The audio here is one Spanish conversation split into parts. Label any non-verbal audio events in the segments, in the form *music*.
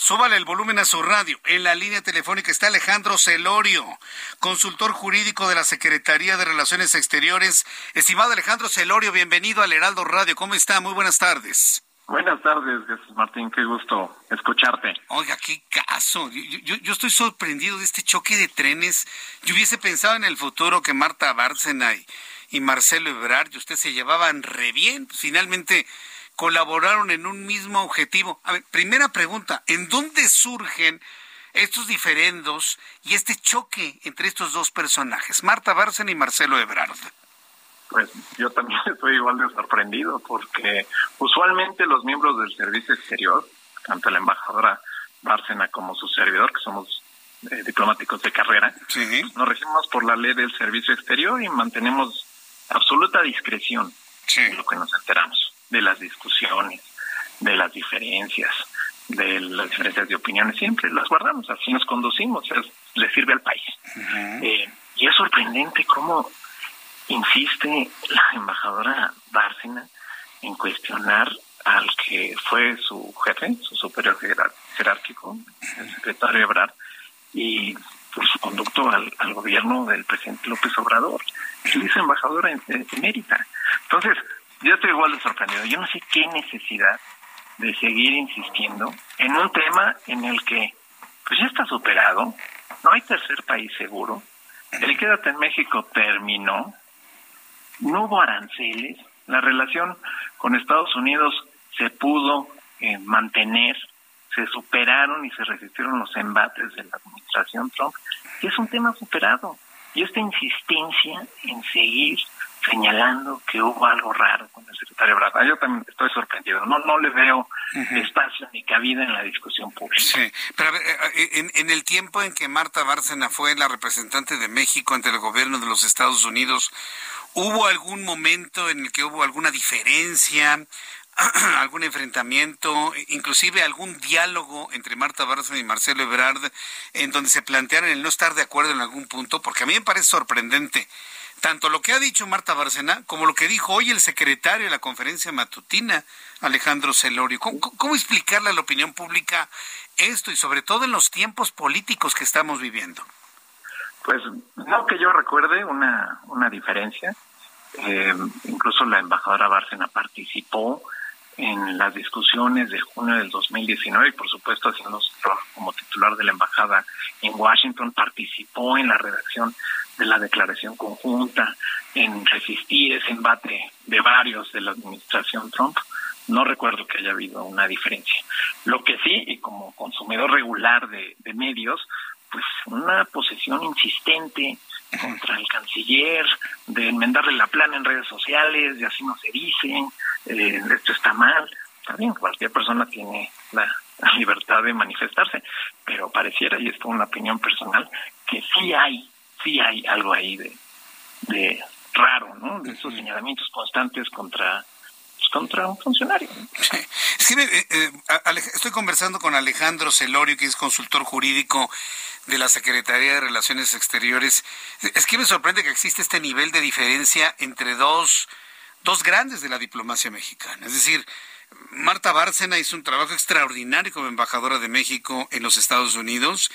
Súbale el volumen a su radio. En la línea telefónica está Alejandro Celorio, consultor jurídico de la Secretaría de Relaciones Exteriores. Estimado Alejandro Celorio, bienvenido al Heraldo Radio. ¿Cómo está? Muy buenas tardes. Buenas tardes, Jesús Martín. Qué gusto escucharte. Oiga, qué caso. Yo, yo, yo, estoy sorprendido de este choque de trenes. Yo hubiese pensado en el futuro que Marta Bárcena y, y Marcelo Ebrard y usted se llevaban re bien. Pues, finalmente colaboraron en un mismo objetivo. A ver, primera pregunta, ¿en dónde surgen estos diferendos y este choque entre estos dos personajes, Marta Bárcena y Marcelo Ebrard? Pues yo también *laughs* estoy igual de sorprendido porque usualmente los miembros del servicio exterior, tanto la embajadora Bárcena como su servidor, que somos eh, diplomáticos de carrera, sí. nos regimos por la ley del servicio exterior y mantenemos absoluta discreción Sí. en lo que nos enteramos de las discusiones, de las diferencias, de las diferencias de opiniones, siempre las guardamos, así nos conducimos, es, le sirve al país. Eh, y es sorprendente cómo insiste la embajadora Bárcena en cuestionar al que fue su jefe, su superior jerar- jerárquico, el secretario Ebrard, y por su conducto al, al gobierno del presidente López Obrador. Él es embajadora en- en- emérita. Entonces, yo estoy igual de sorprendido. Yo no sé qué necesidad de seguir insistiendo en un tema en el que pues ya está superado, no hay tercer país seguro, el quédate en México terminó, no hubo aranceles, la relación con Estados Unidos se pudo eh, mantener, se superaron y se resistieron los embates de la administración Trump, y es un tema superado. Y esta insistencia en seguir señalando que hubo algo raro con el secretario Brada, yo también estoy sorprendido, no no le veo espacio ni cabida en la discusión pública. Sí, pero a ver, eh, en, en el tiempo en que Marta Bárcena fue la representante de México ante el gobierno de los Estados Unidos, ¿hubo algún momento en el que hubo alguna diferencia, *clears throat* algún enfrentamiento, inclusive algún diálogo entre Marta Bárcena y Marcelo Ebrard, en donde se plantearan el no estar de acuerdo en algún punto? Porque a mí me parece sorprendente tanto lo que ha dicho Marta Bárcena como lo que dijo hoy el secretario de la conferencia matutina, Alejandro Celorio. ¿Cómo, cómo explicarle a la opinión pública esto y sobre todo en los tiempos políticos que estamos viviendo? Pues no que yo recuerde una, una diferencia. Eh, incluso la embajadora Bárcena participó en las discusiones de junio del 2019 y por supuesto haciendo su trabajo como titular de la embajada en Washington, participó en la redacción de la declaración conjunta, en resistir ese embate de varios de la administración Trump. No recuerdo que haya habido una diferencia. Lo que sí, y como consumidor regular de, de medios, pues una posesión insistente contra el canciller, de enmendarle la plana en redes sociales, y así no se dice, eh, esto está mal. Está bien, cualquier persona tiene la, libertad de manifestarse, pero pareciera, y esto es una opinión personal, que sí hay, sí hay algo ahí de, de raro, ¿no? De esos señalamientos constantes contra pues, contra un funcionario. *laughs* Es que eh, eh, estoy conversando con Alejandro Celorio, que es consultor jurídico de la Secretaría de Relaciones Exteriores. Es que me sorprende que existe este nivel de diferencia entre dos, dos grandes de la diplomacia mexicana. Es decir, Marta Bárcena hizo un trabajo extraordinario como embajadora de México en los Estados Unidos.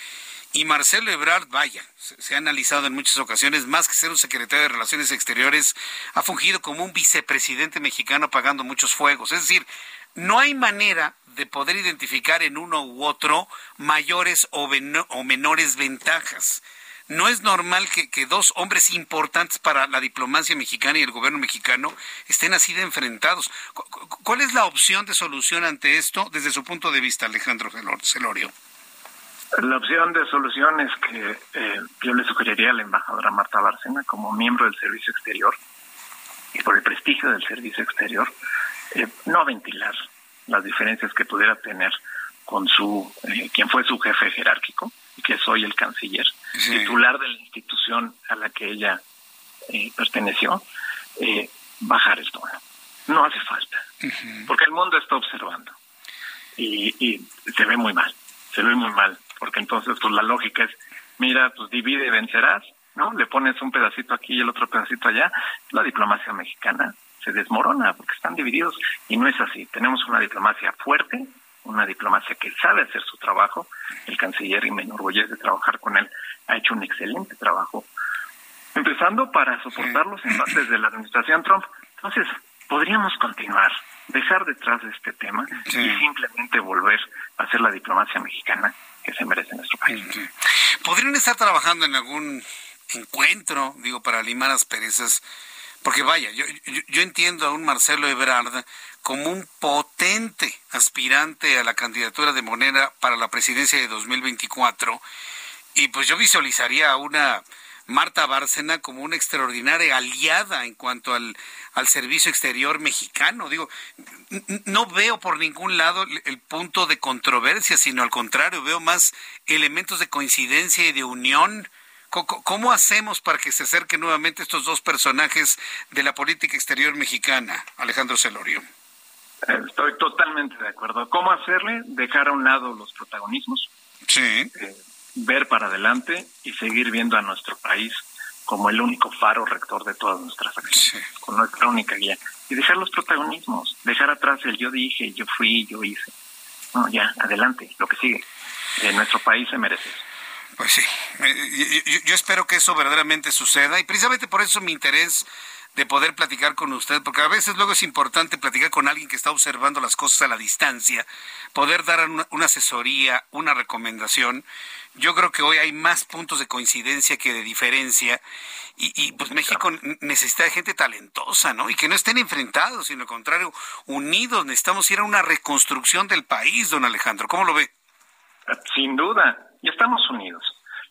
Y Marcelo Ebrard, vaya, se, ha analizado en muchas ocasiones, más que ser un secretario de Relaciones Exteriores, ha fungido como un vicepresidente mexicano apagando muchos fuegos. Es decir, no hay manera de poder identificar en uno u otro mayores o, o menores ventajas. No es normal que, que dos hombres importantes para la diplomacia mexicana y el gobierno mexicano estén así de enfrentados. Cu- cu- ¿Cuál es la opción de solución ante esto desde su punto de vista, Alejandro Celor- Celorio? La opción de solución es que eh, yo le sugeriría a la embajadora Marta Bárcena, como miembro del Servicio Exterior, y por el prestigio del Servicio Exterior, eh, no ventilar las diferencias que pudiera tener con su eh, quien fue su jefe jerárquico, que soy el canciller, titular de la institución a la que ella eh, perteneció, eh, bajar el tono. No hace falta, porque el mundo está observando y, y se ve muy mal, se ve muy mal, porque entonces pues la lógica es, mira, pues divide y vencerás, ¿no? Le pones un pedacito aquí y el otro pedacito allá, la diplomacia mexicana se desmorona porque están divididos y no es así. Tenemos una diplomacia fuerte, una diplomacia que sabe hacer su trabajo. El canciller, y me enorgullece trabajar con él, ha hecho un excelente trabajo. Empezando para soportar los embates de la administración Trump. Entonces, podríamos continuar, dejar detrás de este tema y simplemente volver a hacer la diplomacia mexicana que se merece nuestro país. ¿Podrían estar trabajando en algún encuentro, digo, para limar asperezas? Porque vaya, yo, yo, entiendo a un Marcelo Ebrard como un potente aspirante a la candidatura de Monera para la presidencia de 2024 y pues yo visualizaría a una Marta Bárcena como una extraordinaria aliada en cuanto al, al servicio exterior mexicano. Digo, no veo por ningún lado el punto de controversia, sino al contrario, veo más elementos de coincidencia y de unión ¿Cómo hacemos para que se acerquen nuevamente estos dos personajes de la política exterior mexicana, Alejandro Celorio? Estoy totalmente de acuerdo. ¿Cómo hacerle? Dejar a un lado los protagonismos. Sí. Eh, ver para adelante y seguir viendo a nuestro país como el único faro rector de todas nuestras acciones, con nuestra única guía. Y dejar los protagonismos, dejar atrás el yo dije, yo fui, yo hice. No, ya, adelante, lo que sigue. Eh, nuestro país se merece eso. Pues sí, eh, yo, espero que eso verdaderamente suceda y precisamente por eso mi interés de poder platicar con usted, porque a veces luego es importante platicar con alguien que está observando las cosas a la distancia, poder dar una, asesoría, una recomendación. Yo creo que hoy hay más puntos de coincidencia que de diferencia y, pues México necesita de gente talentosa, ¿no? Y que no estén enfrentados, sino al contrario, unidos. Necesitamos ir a una reconstrucción del país, don Alejandro. ¿Cómo lo ve? Sin duda, y estamos unidos.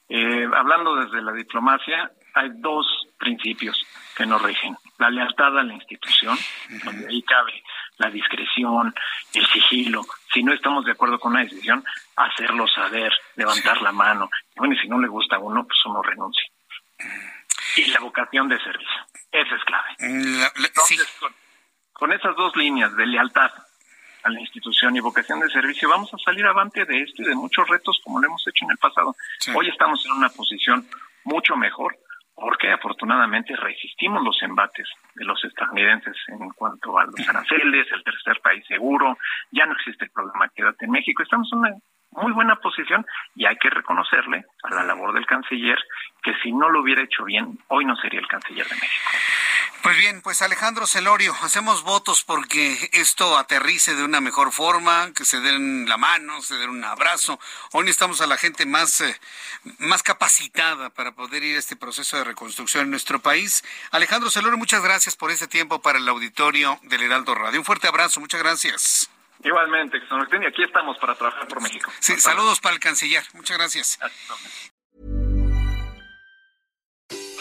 Eh, hablando desde la diplomacia, hay dos principios que nos rigen. La lealtad a la institución, donde ahí cabe la discreción, el sigilo. Si no estamos de acuerdo con una decisión, hacerlo saber, levantar la mano. Bueno, y si no le gusta a uno, pues uno renuncia. Y la vocación de servicio. Esa es clave. Entonces, con, con esas dos líneas de lealtad a la institución y vocación de servicio, vamos a salir avante de esto y de muchos retos como lo hemos hecho en el pasado. Hoy estamos en una posición mucho mejor porque afortunadamente resistimos los embates de los estadounidenses en cuanto a los aranceles, el tercer país seguro, ya no existe el problema quédate en México, estamos en una muy buena posición y hay que reconocerle a la labor del canciller que si no lo hubiera hecho bien, hoy no sería el canciller de México. Pues bien, pues Alejandro Celorio, hacemos votos porque esto aterrice de una mejor forma, que se den la mano, se den un abrazo. Hoy necesitamos a la gente más, eh, más capacitada para poder ir a este proceso de reconstrucción en nuestro país. Alejandro Celorio, muchas gracias por este tiempo para el auditorio del Heraldo Radio. Un fuerte abrazo, muchas gracias. Igualmente, y aquí estamos para trabajar por México. Sí, saludos para el canciller. Muchas gracias.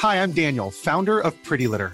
Hi, I'm Daniel, founder of Pretty Litter.